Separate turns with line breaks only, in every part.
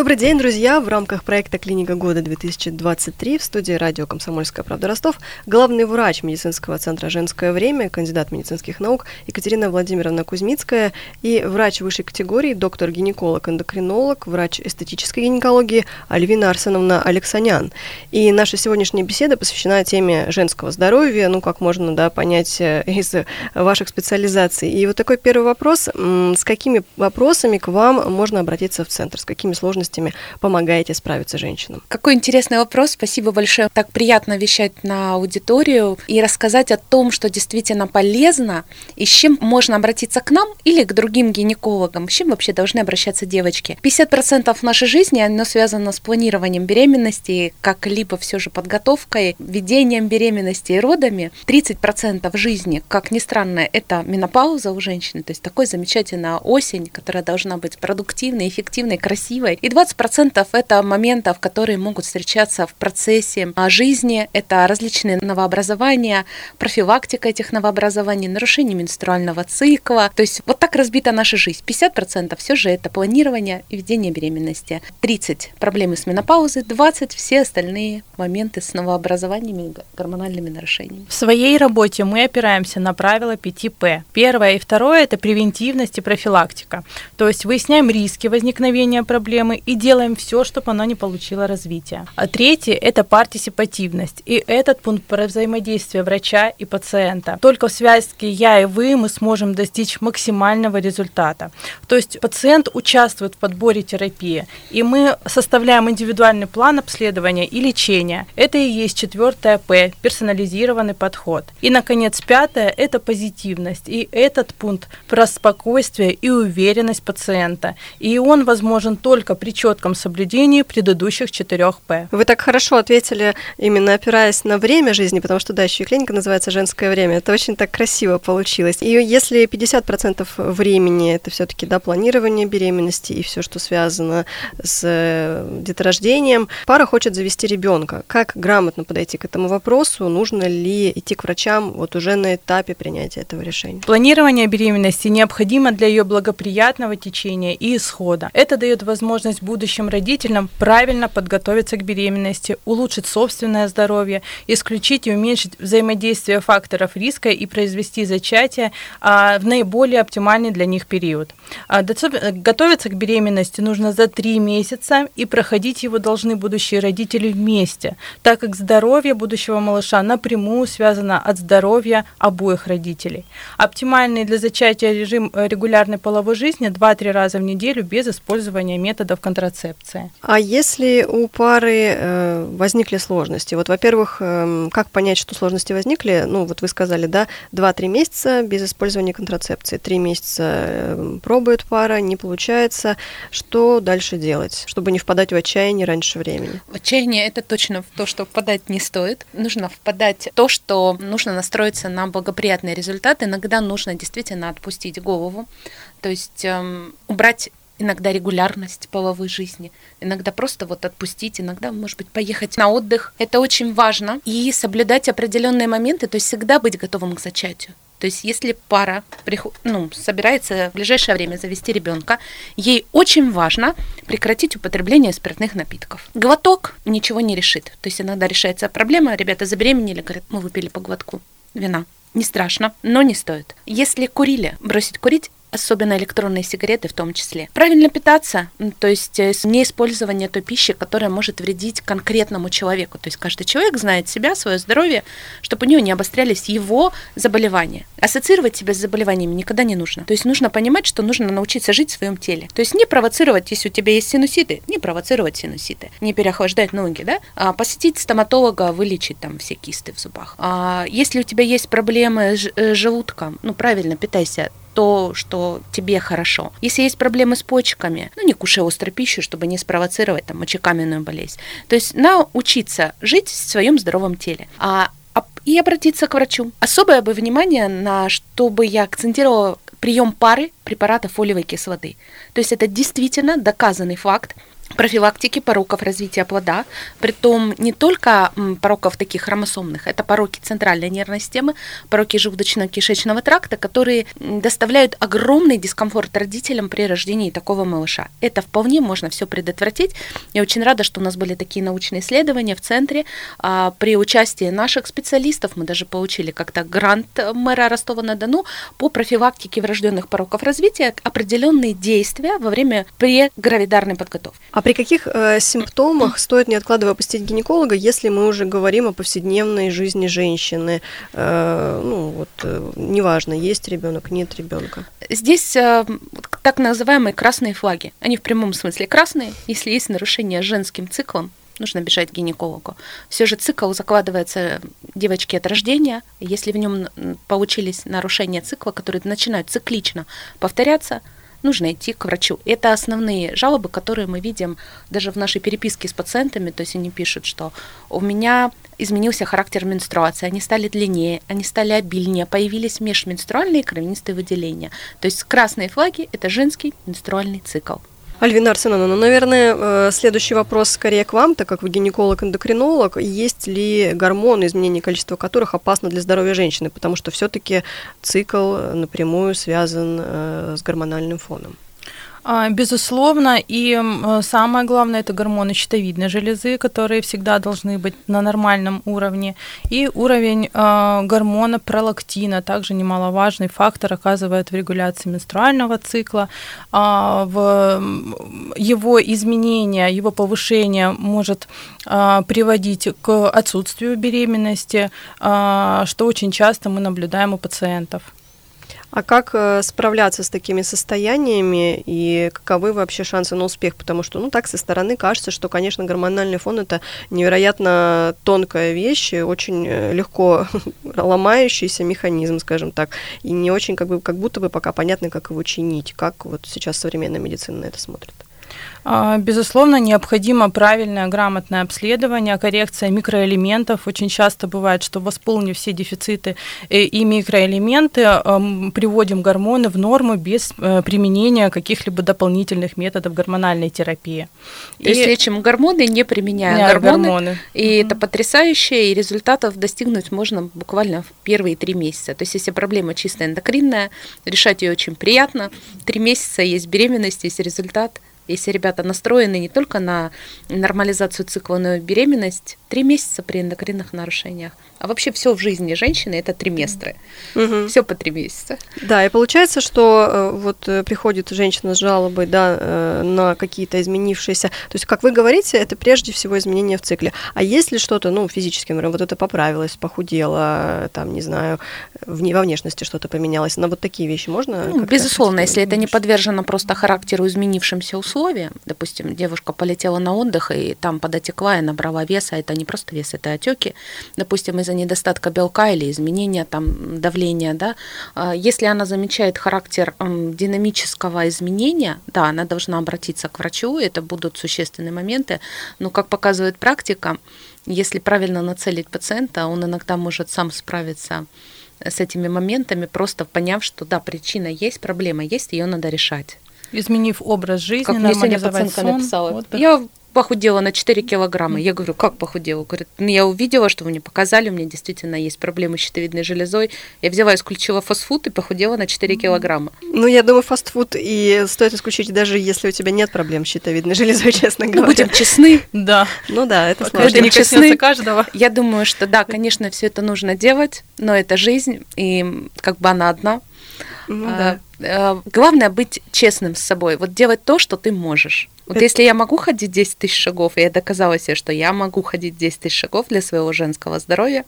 Добрый день, друзья! В рамках проекта «Клиника года-2023» в студии радио «Комсомольская правда Ростов» главный врач медицинского центра «Женское время», кандидат медицинских наук Екатерина Владимировна Кузьмицкая и врач высшей категории, доктор-гинеколог-эндокринолог, врач эстетической гинекологии Альвина Арсеновна Алексанян. И наша сегодняшняя беседа посвящена теме женского здоровья, ну, как можно да, понять э, из ваших специализаций. И вот такой первый вопрос. С какими вопросами к вам можно обратиться в центр? С какими сложностями сложностями помогаете справиться женщинам?
Какой интересный вопрос. Спасибо большое. Так приятно вещать на аудиторию и рассказать о том, что действительно полезно и с чем можно обратиться к нам или к другим гинекологам. С чем вообще должны обращаться девочки? 50% нашей жизни, оно связано с планированием беременности, как-либо все же подготовкой, ведением беременности и родами. 30% жизни, как ни странно, это менопауза у женщины, то есть такой замечательная осень, которая должна быть продуктивной, эффективной, красивой. И 20% это моментов, которые могут встречаться в процессе а, жизни. Это различные новообразования, профилактика этих новообразований, нарушение менструального цикла. То есть вот так разбита наша жизнь. 50% все же это планирование и ведение беременности. 30 проблемы с менопаузой, 20 все остальные моменты с новообразованиями и гормональными нарушениями.
В своей работе мы опираемся на правила 5П. Первое и второе – это превентивность и профилактика. То есть выясняем риски возникновения проблемы и делаем все, чтобы она не получила развития. А третье – это партисипативность. И этот пункт про взаимодействие врача и пациента. Только в связке «я» и «вы» мы сможем достичь максимального результата. То есть пациент участвует в подборе терапии, и мы составляем индивидуальный план обследования и лечения. Это и есть четвертое «П» – персонализированный подход. И, наконец, пятое – это позитивность. И этот пункт про спокойствие и уверенность пациента. И он возможен только при четком соблюдении предыдущих четырех П.
Вы так хорошо ответили, именно опираясь на время жизни, потому что, да, еще и клиника называется «Женское время». Это очень так красиво получилось. И если 50% времени это все-таки да, планирование беременности и все, что связано с э, деторождением, пара хочет завести ребенка. Как грамотно подойти к этому вопросу? Нужно ли идти к врачам вот уже на этапе принятия этого решения?
Планирование беременности необходимо для ее благоприятного течения и исхода. Это дает возможность возможность будущим родителям правильно подготовиться к беременности, улучшить собственное здоровье, исключить и уменьшить взаимодействие факторов риска и произвести зачатие а, в наиболее оптимальный для них период. А, готовиться к беременности нужно за три месяца, и проходить его должны будущие родители вместе, так как здоровье будущего малыша напрямую связано от здоровья обоих родителей. Оптимальный для зачатия режим э, регулярной половой жизни 2-3 раза в неделю без использования методов контрацепции.
А если у пары э, возникли сложности? Вот, во-первых, э, как понять, что сложности возникли? Ну, вот вы сказали, да, 2-3 месяца без использования контрацепции, 3 месяца э, пробует пара, не получается. Что дальше делать, чтобы не впадать в отчаяние раньше времени?
В отчаяние это точно то, что впадать не стоит. Нужно впадать в то, что нужно настроиться на благоприятный результат. Иногда нужно действительно отпустить голову, то есть эм, убрать иногда регулярность половой жизни, иногда просто вот отпустить, иногда, может быть, поехать на отдых. Это очень важно. И соблюдать определенные моменты, то есть всегда быть готовым к зачатию. То есть, если пара ну, собирается в ближайшее время завести ребенка, ей очень важно прекратить употребление спиртных напитков. Глоток ничего не решит. То есть иногда решается проблема, ребята забеременели, говорят, мы выпили по глотку вина. Не страшно, но не стоит. Если курили, бросить курить особенно электронные сигареты в том числе. Правильно питаться, то есть э, не использование той пищи, которая может вредить конкретному человеку. То есть каждый человек знает себя, свое здоровье, чтобы у него не обострялись его заболевания. Ассоциировать себя с заболеваниями никогда не нужно. То есть нужно понимать, что нужно научиться жить в своем теле. То есть не провоцировать, если у тебя есть синуситы, не провоцировать синуситы, не переохлаждать ноги, да, а посетить стоматолога, вылечить там все кисты в зубах. А если у тебя есть проблемы с э, желудком, ну правильно питайся то, что тебе хорошо. Если есть проблемы с почками, ну не кушай острую пищу, чтобы не спровоцировать там мочекаменную болезнь. То есть научиться жить в своем здоровом теле. А и обратиться к врачу. Особое бы внимание на, чтобы я акцентировала прием пары препаратов фолиевой кислоты. То есть это действительно доказанный факт, профилактики пороков развития плода, притом не только пороков таких хромосомных, это пороки центральной нервной системы, пороки желудочно-кишечного тракта, которые доставляют огромный дискомфорт родителям при рождении такого малыша. Это вполне можно все предотвратить. Я очень рада, что у нас были такие научные исследования в центре. А, при участии наших специалистов мы даже получили как-то грант мэра Ростова-на-Дону по профилактике врожденных пороков развития, определенные действия во время прегравидарной подготовки.
А при каких э, симптомах стоит, не откладывая, посетить гинеколога, если мы уже говорим о повседневной жизни женщины? Э, ну, вот, э, неважно, есть ребенок, нет ребенка.
Здесь э, так называемые красные флаги. Они в прямом смысле красные. Если есть нарушение женским циклом, нужно бежать к гинекологу. Все же цикл закладывается девочке от рождения. Если в нем получились нарушения цикла, которые начинают циклично повторяться, нужно идти к врачу. Это основные жалобы, которые мы видим даже в нашей переписке с пациентами. То есть они пишут, что у меня изменился характер менструации, они стали длиннее, они стали обильнее, появились межменструальные кровянистые выделения. То есть красные флаги – это женский менструальный цикл.
Альвина Арсеновна, ну, наверное, э, следующий вопрос скорее к вам, так как вы гинеколог-эндокринолог. Есть ли гормоны, изменение количества которых опасно для здоровья женщины? Потому что все-таки цикл напрямую связан э, с гормональным фоном.
А, безусловно, и самое главное это гормоны щитовидной железы, которые всегда должны быть на нормальном уровне, и уровень э, гормона пролактина, также немаловажный фактор, оказывает в регуляции менструального цикла. Э, в его изменение, его повышение может э, приводить к отсутствию беременности, э, что очень часто мы наблюдаем у пациентов.
А как э, справляться с такими состояниями и каковы вообще шансы на успех? Потому что, ну, так со стороны кажется, что, конечно, гормональный фон это невероятно тонкая вещь, очень э, легко ломающийся механизм, скажем так, и не очень как бы как будто бы пока понятно, как его чинить, как вот сейчас современная медицина на это смотрит.
А, безусловно, необходимо правильное, грамотное обследование, коррекция микроэлементов. Очень часто бывает, что восполнив все дефициты э, и микроэлементы, приводим гормоны в норму без э, применения каких-либо дополнительных методов гормональной терапии.
То есть лечим гормоны, не применяя не гормоны. гормоны. И mm-hmm. это потрясающе, и результатов достигнуть можно буквально в первые три месяца. То есть если проблема чисто эндокринная, решать ее очень приятно. Три месяца есть беременность, есть результат – если ребята настроены не только на нормализацию цикла, но и беременность, три месяца при эндокринных нарушениях. А вообще все в жизни женщины это триместры. Угу. Все по три месяца.
Да, и получается, что э, вот э, приходит женщина с жалобой да, э, на какие-то изменившиеся. То есть, как вы говорите, это прежде всего изменения в цикле. А если что-то, ну, физически, например, вот это поправилось, похудело, там, не знаю, в, во внешности что-то поменялось, на вот такие вещи можно?
Ну, безусловно, если это не подвержено просто характеру изменившимся условиям, допустим, девушка полетела на отдых и там подотекла и набрала веса, это не просто вес, это отеки, допустим, из из-за недостатка белка или изменения там, давления, да, а, если она замечает характер динамического изменения, да, она должна обратиться к врачу, это будут существенные моменты, но, как показывает практика, если правильно нацелить пациента, он иногда может сам справиться с этими моментами, просто поняв, что да, причина есть, проблема есть, ее надо решать.
Изменив образ жизни, как мне сегодня пациентка сон,
написала. Отдых. Я похудела на 4 килограмма. Я говорю, как похудела? Говорит, ну, я увидела, что вы мне показали, у меня действительно есть проблемы с щитовидной железой. Я взяла, исключила фастфуд и похудела на 4 килограмма.
Ну, я думаю, фастфуд и стоит исключить, даже если у тебя нет проблем с щитовидной железой, честно говоря.
Будем честны.
Да. Ну да, это
сложно. Будем не честны. каждого. Я думаю, что да, конечно, все это нужно делать, но это жизнь, и как бы она одна. Ну, а, да. а, главное быть честным с собой, вот делать то, что ты можешь. Вот это... если я могу ходить 10 тысяч шагов, и я доказала себе, что я могу ходить 10 тысяч шагов для своего женского здоровья,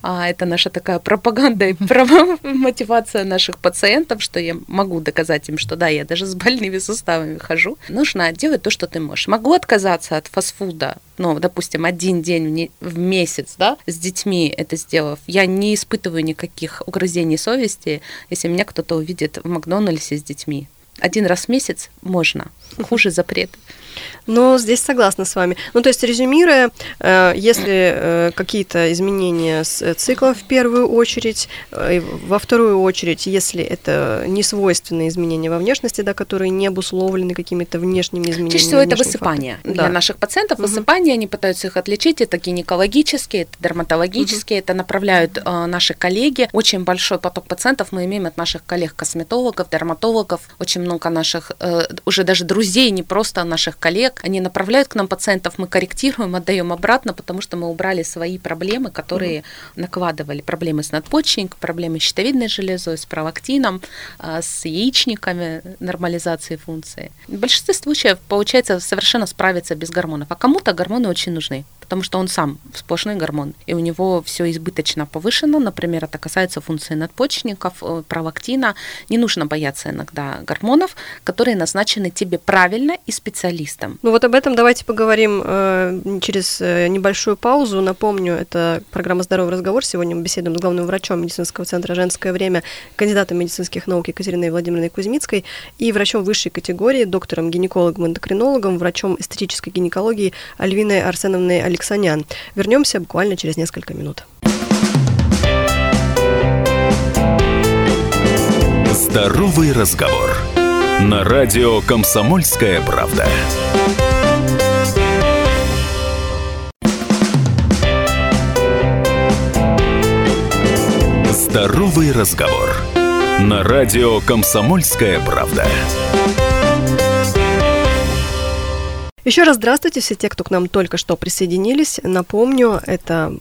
а это наша такая пропаганда и мотивация наших пациентов, что я могу доказать им, что да, я даже с больными суставами хожу. Нужно делать то, что ты можешь. Могу отказаться от фастфуда, ну, допустим, один день в месяц, да, с детьми это сделав. Я не испытываю никаких угрызений совести, если меня кто-то увидит в Макдональдсе с детьми один раз в месяц можно. Хуже запрет.
Но здесь согласна с вами. Ну, то есть, резюмируя, э, если э, какие-то изменения с э, циклом в первую очередь, во вторую очередь, если это не свойственные изменения во внешности, да, которые не обусловлены какими-то внешними изменениями.
Чаще всего это высыпание. Фактором. Для да. наших пациентов угу. высыпание, они пытаются их отличить. Это гинекологические, это дерматологические, угу. это направляют э, наши коллеги. Очень большой поток пациентов мы имеем от наших коллег-косметологов, дерматологов. Очень много наших, э, уже даже друзей, не просто наших коллег, они направляют к нам пациентов, мы корректируем, отдаем обратно, потому что мы убрали свои проблемы, которые mm накладывали. Проблемы с надпочечником, проблемы с щитовидной железой, с пролактином, а, с яичниками, нормализацией функции. В большинстве случаев получается совершенно справиться без гормонов, а кому-то гормоны очень нужны потому что он сам сплошной гормон, и у него все избыточно повышено. Например, это касается функции надпочечников, э, пролактина. Не нужно бояться иногда гормонов, которые назначены тебе правильно и специалистом.
Ну вот об этом давайте поговорим э, через э, небольшую паузу. Напомню, это программа «Здоровый разговор». Сегодня мы беседуем с главным врачом медицинского центра «Женское время», кандидатом медицинских наук Екатериной Владимировной Кузьмицкой и врачом высшей категории, доктором-гинекологом-эндокринологом, врачом эстетической гинекологии Альвиной Арсеновной Александровной Алексанян. Вернемся буквально через несколько минут.
Здоровый разговор. На радио «Комсомольская правда». Здоровый разговор. На радио «Комсомольская правда».
Еще раз здравствуйте все те, кто к нам только что присоединились. Напомню, это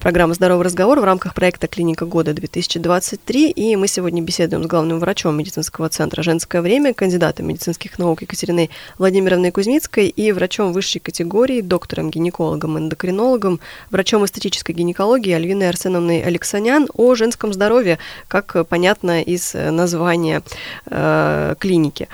программа «Здоровый разговор» в рамках проекта «Клиника года-2023». И мы сегодня беседуем с главным врачом медицинского центра «Женское время», кандидатом медицинских наук Екатериной Владимировной Кузьмицкой и врачом высшей категории, доктором-гинекологом, эндокринологом, врачом эстетической гинекологии Альвиной Арсеновной Алексанян о женском здоровье, как понятно из названия э, клиники.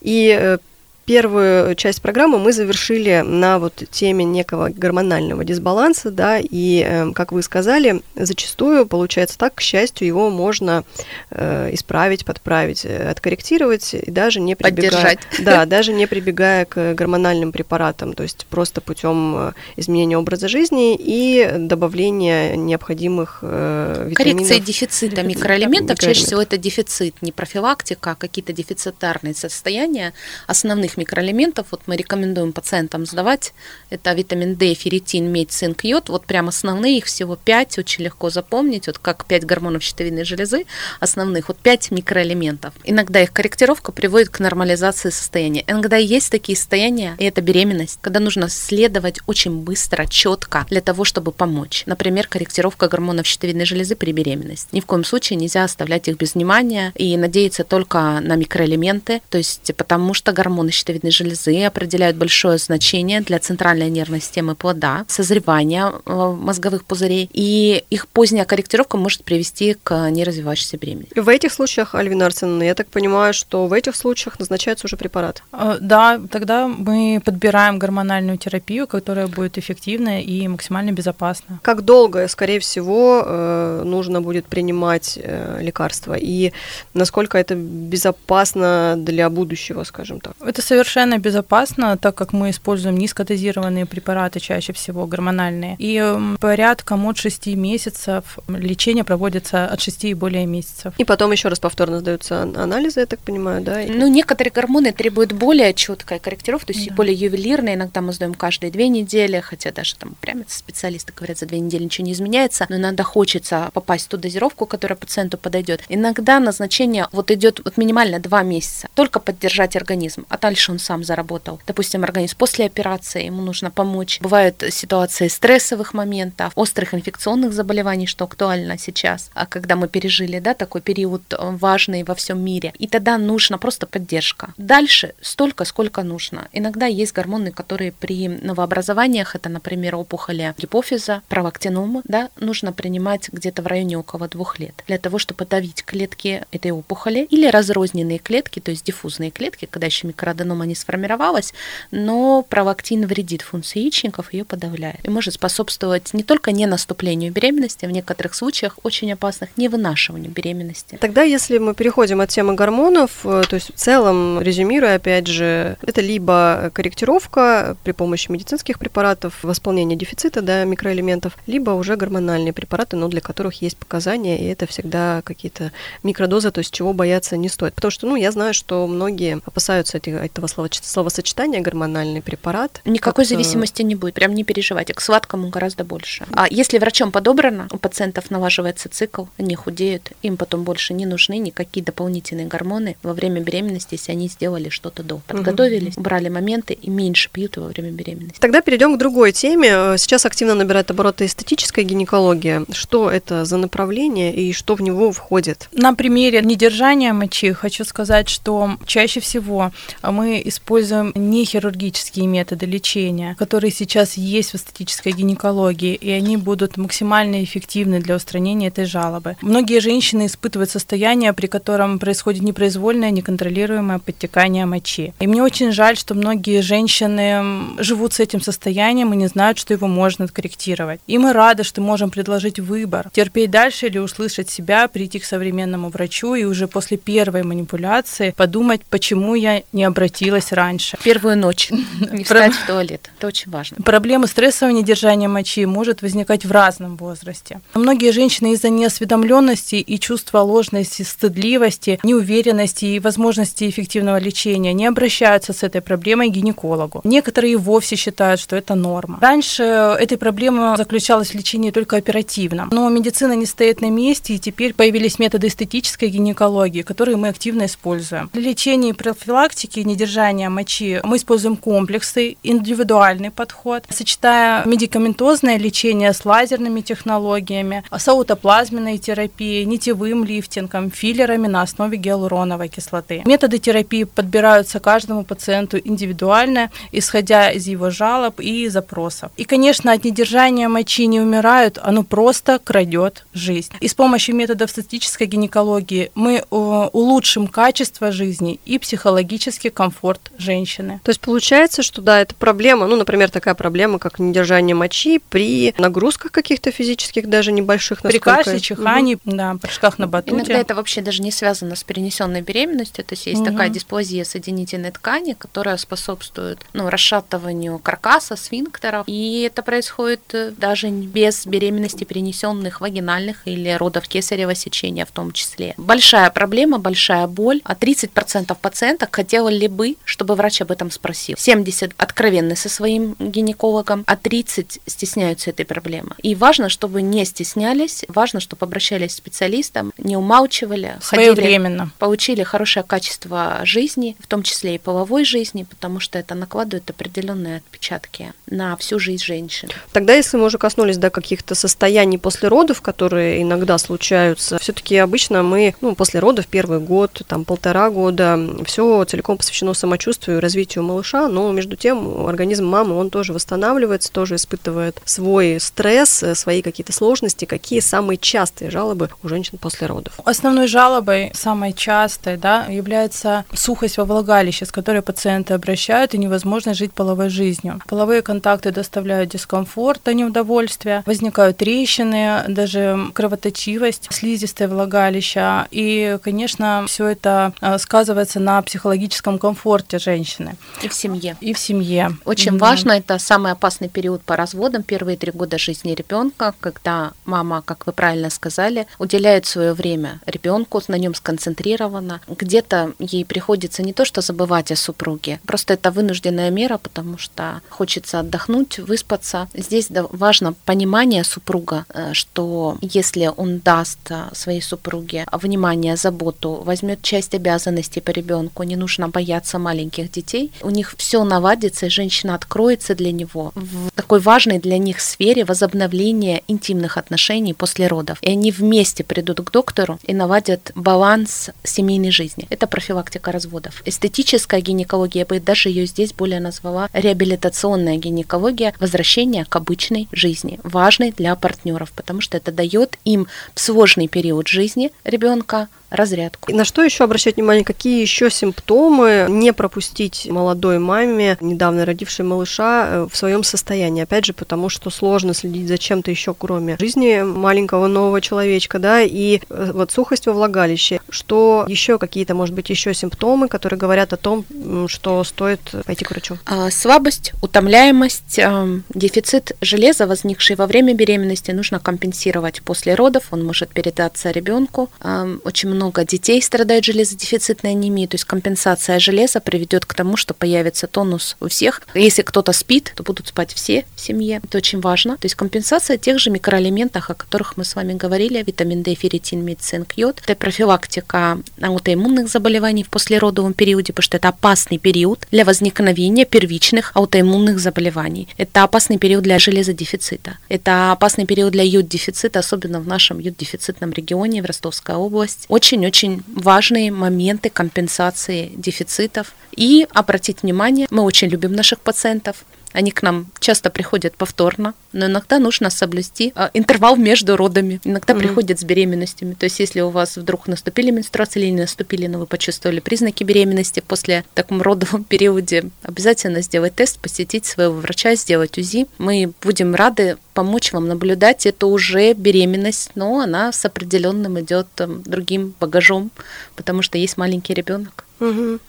И э, первую часть программы мы завершили на вот теме некого гормонального дисбаланса, да, и, э, как вы сказали, зачастую получается так, к счастью, его можно э, исправить, подправить, э, откорректировать и даже не прибегая, Поддержать. да, даже не прибегая к гормональным препаратам, то есть просто путем э, изменения образа жизни и добавления необходимых
витаминов. Коррекция дефицита микроэлементов, чаще всего это дефицит, не профилактика, а какие-то дефицитарные состояния основных основных микроэлементов, вот мы рекомендуем пациентам сдавать, это витамин D, ферритин, медь, цинк, йод, вот прям основные, их всего 5, очень легко запомнить, вот как 5 гормонов щитовидной железы основных, вот 5 микроэлементов. Иногда их корректировка приводит к нормализации состояния. Иногда есть такие состояния, и это беременность, когда нужно следовать очень быстро, четко для того, чтобы помочь. Например, корректировка гормонов щитовидной железы при беременности. Ни в коем случае нельзя оставлять их без внимания и надеяться только на микроэлементы, то есть потому что гормоны щитовидной железы определяют большое значение для центральной нервной системы плода, созревания э, мозговых пузырей, и их поздняя корректировка может привести к неразвивающейся беременности.
В этих случаях, Альвина Арсеновна, я так понимаю, что в этих случаях назначается уже препарат?
Э, да, тогда мы подбираем гормональную терапию, которая будет эффективна и максимально безопасна.
Как долго, скорее всего, э, нужно будет принимать лекарства? И насколько это безопасно для будущего, скажем так?
Это совершенно безопасно, так как мы используем низкодозированные препараты, чаще всего гормональные. И эм, порядком от 6 месяцев лечение проводится от 6 и более месяцев.
И потом еще раз повторно сдаются анализы, я так понимаю, да?
Ну, некоторые гормоны требуют более четкой корректировки, то есть да. более ювелирные. Иногда мы сдаем каждые две недели, хотя даже там прямо специалисты говорят, за две недели ничего не изменяется, но иногда хочется попасть в ту дозировку, которая пациенту подойдет. Иногда назначение вот идет вот минимально два месяца, только поддержать организм, а дальше дальше он сам заработал. Допустим, организм после операции, ему нужно помочь. Бывают ситуации стрессовых моментов, острых инфекционных заболеваний, что актуально сейчас, а когда мы пережили да, такой период э, важный во всем мире. И тогда нужна просто поддержка. Дальше столько, сколько нужно. Иногда есть гормоны, которые при новообразованиях, это, например, опухоли гипофиза, провактинома, да, нужно принимать где-то в районе около двух лет для того, чтобы подавить клетки этой опухоли или разрозненные клетки, то есть диффузные клетки, когда еще микроаденом меланома не сформировалась, но провактин вредит функции яичников, ее подавляет. И может способствовать не только не наступлению беременности, в некоторых случаях очень опасных не вынашиванию беременности.
Тогда, если мы переходим от темы гормонов, э, то есть в целом, резюмируя, опять же, это либо корректировка при помощи медицинских препаратов, восполнение дефицита да, микроэлементов, либо уже гормональные препараты, но для которых есть показания, и это всегда какие-то микродозы, то есть чего бояться не стоит. Потому что, ну, я знаю, что многие опасаются этих, этого слова, словосочетания гормональный препарат.
Никакой зависимости не будет, прям не переживайте, к сладкому гораздо больше. А если врачом подобрано, у пациентов налаживается цикл, они худеют, им потом больше не нужны никакие дополнительные гормоны во время беременности, если они сделали что-то до. Подготовились, убрали моменты и меньше пьют во время беременности.
Тогда перейдем к другой теме. Сейчас активно набирает обороты эстетическая гинекология. Что это за направление и что в него входит?
На примере недержания мочи хочу сказать, что чаще всего мы используем не хирургические методы лечения, которые сейчас есть в эстетической гинекологии, и они будут максимально эффективны для устранения этой жалобы. Многие женщины испытывают состояние, при котором происходит непроизвольное, неконтролируемое подтекание мочи. И мне очень жаль, что многие женщины живут с этим состоянием и не знают, что его можно корректировать. И мы рады, что можем предложить выбор, терпеть дальше или услышать себя, прийти к современному врачу и уже после первой манипуляции подумать, почему я не обратилась раньше.
Первую ночь не встать в туалет. Это очень важно.
Проблемы стрессового недержания мочи может возникать в разном возрасте. Многие женщины из-за неосведомленности и чувства ложности, стыдливости, неуверенности и возможности эффективного лечения не обращаются с этой проблемой к гинекологу. Некоторые вовсе считают, что это норма. Раньше этой проблемы заключалась в лечении только оперативном, но медицина не стоит на месте, и теперь появились методы эстетической гинекологии, которые мы активно используем. Для лечения и профилактики недержания мочи мы используем комплексы, индивидуальный подход, сочетая медикаментозное лечение с лазерными технологиями, аутоплазменной терапией, нитевым лифтингом, филлерами на основе гиалуроновой кислоты. Методы терапии подбираются каждому пациенту индивидуально, исходя из его жалоб и запросов. И, конечно, от недержания мочи не умирают, оно просто крадет жизнь. И с помощью методов статической гинекологии мы э, улучшим качество жизни и психологический комфорт женщины.
То есть получается, что да, это проблема, ну, например, такая проблема, как недержание мочи при нагрузках каких-то физических, даже небольших.
При кашле, чихании, угу. да, прыжках на батуте.
Иногда это вообще даже не связано с перенесенной беременностью, то есть есть угу. такая дисплазия соединительной ткани, которая способствует ну, расшатыванию каркаса, сфинктеров, и это происходит э, даже без беременности, перенесенных вагинальных или родов кесарево сечения в том числе. Большая проблема, большая боль, а 30% пациенток хотели бы, чтобы врач об этом спросил. 70 откровенны со своим гинекологом, а 30 стесняются этой проблемы. И важно, чтобы не стеснялись, важно, чтобы обращались к специалистам, не умалчивали,
своевременно,
ходили, получили хорошее качество жизни, в том числе и половой жизни, потому что это накладывает определенные отпечатки на всю жизнь женщины.
Тогда, если мы уже коснулись да, каких-то состояний после родов, которые иногда случаются, все-таки обычно мы ну, после родов первый год, там полтора года, все целиком посвящено самочувствию и развитию малыша, но между тем организм мамы, он тоже восстанавливается, тоже испытывает свой стресс, свои какие-то сложности. Какие самые частые жалобы у женщин после родов?
Основной жалобой, самой частой, да, является сухость во влагалище, с которой пациенты обращают, и невозможно жить половой жизнью. Половые контакты доставляют дискомфорт, а неудовольствие, возникают трещины, даже кровоточивость, слизистое влагалища, и, конечно, все это а, сказывается на психологическом комфорте женщины.
И в семье.
И в семье.
Очень да. важно, это самый опасный период по разводам, первые три года жизни ребенка, когда мама, как вы правильно сказали, уделяет свое время ребенку, на нем сконцентрирована. Где-то ей приходится не то, что забывать о супруге, просто это вынужденная мера, потому что хочется отдохнуть, выспаться. Здесь важно понимание супруга, э, что если он даст э, своей супруге внимание, заботу, возьмет часть обязанностей по ребенку, не нужно бояться маленьких детей, у них все наладится, и женщина откроется для него в такой важной для них сфере возобновления интимных отношений после родов. И они вместе придут к доктору и наладят баланс семейной жизни. Это профилактика разводов. Эстетическая гинекология, я бы даже ее здесь более назвала реабилитационная гинекология, возвращение к обычной жизни, важной для партнеров, потому что это дает им в сложный период жизни ребенка разрядку.
И на что еще обращать внимание? Какие еще симптомы не пропустить молодой маме, недавно родившей малыша, э, в своем состоянии? Опять же, потому что сложно следить за чем-то еще, кроме жизни маленького нового человечка, да, и э, вот сухость во влагалище. Что еще какие-то, может быть, еще симптомы, которые говорят о том, что стоит пойти к врачу?
А, слабость, утомляемость, э, дефицит железа, возникший во время беременности, нужно компенсировать после родов. Он может передаться ребенку. Э, очень много детей страдают железодефицитной анемией, то есть компенсация железа приведет к тому, что появится тонус у всех. Если кто-то спит, то будут спать все в семье. Это очень важно. То есть компенсация тех же микроэлементов, о которых мы с вами говорили, витамин D, ферритин, мид, цинк, йод. Это профилактика аутоиммунных заболеваний в послеродовом периоде, потому что это опасный период для возникновения первичных аутоиммунных заболеваний. Это опасный период для железодефицита. Это опасный период для йод-дефицита, особенно в нашем йод-дефицитном регионе, в Ростовской области. Очень-очень важные моменты компенсации дефицитов. И обратить внимание, мы очень любим наших пациентов, они к нам часто приходят повторно, но иногда нужно соблюсти э, интервал между родами. Иногда mm-hmm. приходят с беременностями. То есть, если у вас вдруг наступили менструации или не наступили, но вы почувствовали признаки беременности после таком родовом периоде, обязательно сделать тест, посетить своего врача, сделать УЗИ. Мы будем рады помочь вам наблюдать. Это уже беременность, но она с определенным идет там, другим багажом, потому что есть маленький ребенок.
Mm-hmm.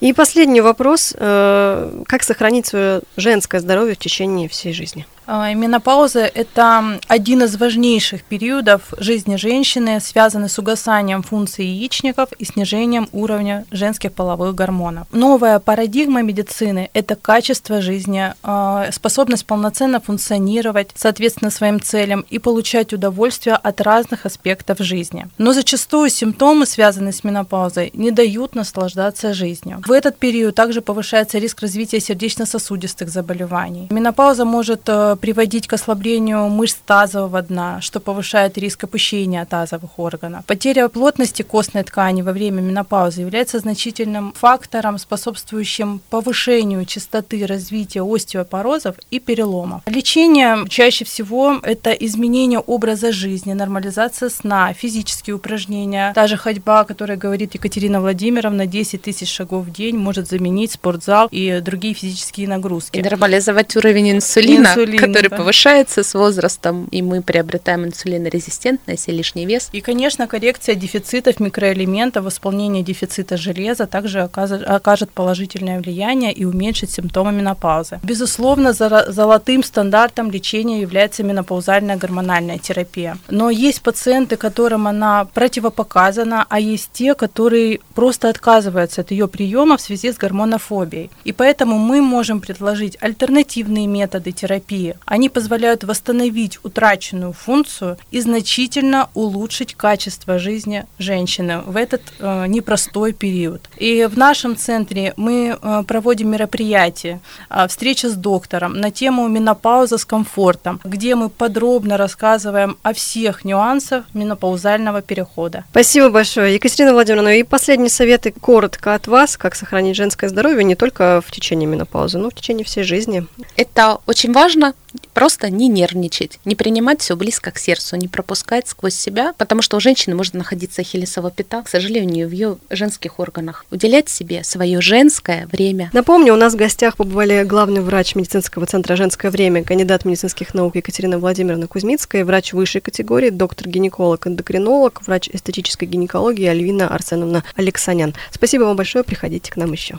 И последний вопрос. Э, как сохранить свое женское здоровье в течение всей жизни?
А, менопауза – это один из важнейших периодов жизни женщины, связанный с угасанием функций яичников и снижением уровня женских половых гормонов. Новая парадигма медицины – это качество жизни, а, способность полноценно функционировать, соответственно, своим целям и получать удовольствие от разных аспектов жизни. Но зачастую симптомы, связанные с менопаузой, не дают наслаждаться жизнью. В этот период также повышается риск развития сердечно-сосудистых заболеваний. Менопауза может э, приводить к ослаблению мышц тазового дна, что повышает риск опущения тазовых органов. Потеря плотности костной ткани во время менопаузы является значительным фактором, способствующим повышению частоты развития остеопорозов и переломов. Лечение чаще всего это изменение образа жизни, нормализация сна, физические упражнения. Та же ходьба, о которой говорит Екатерина Владимировна, 10 тысяч шагов в день может заменить спортзал и другие физические нагрузки.
И нормализовать уровень инсулина, Инсулин, который да. повышается с возрастом, и мы приобретаем инсулинорезистентность и лишний вес.
И, конечно, коррекция дефицитов микроэлементов, восполнение дефицита железа также окажет положительное влияние и уменьшит симптомы менопаузы. Безусловно, золотым стандартом лечения является менопаузальная гормональная терапия. Но есть пациенты, которым она противопоказана, а есть те, которые просто отказываются от ее приема в связи с гормонофобией. И поэтому мы можем предложить альтернативные методы терапии, они позволяют восстановить утраченную функцию и значительно улучшить качество жизни женщины в этот э, непростой период. И в нашем центре мы э, проводим мероприятия, э, встреча с доктором на тему менопауза с комфортом, где мы подробно рассказываем о всех нюансах менопаузального перехода.
Спасибо большое, Екатерина Владимировна. И последние советы коротко от вас, как сохранить женское здоровье не только в течение менопаузы, но в течение всей жизни.
Это очень важно, Просто не нервничать, не принимать все близко к сердцу, не пропускать сквозь себя, потому что у женщины может находиться хилисова пята, к сожалению, в ее женских органах. Уделять себе свое женское время.
Напомню, у нас в гостях побывали главный врач медицинского центра «Женское время», кандидат медицинских наук Екатерина Владимировна Кузьмицкая, врач высшей категории, доктор-гинеколог, эндокринолог, врач эстетической гинекологии Альвина Арсеновна Алексанян. Спасибо вам большое, приходите к нам еще.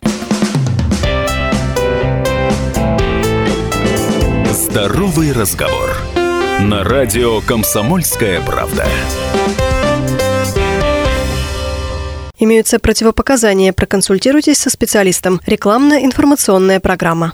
Здоровый разговор. На радио «Комсомольская правда».
Имеются противопоказания. Проконсультируйтесь со специалистом. Рекламно-информационная программа.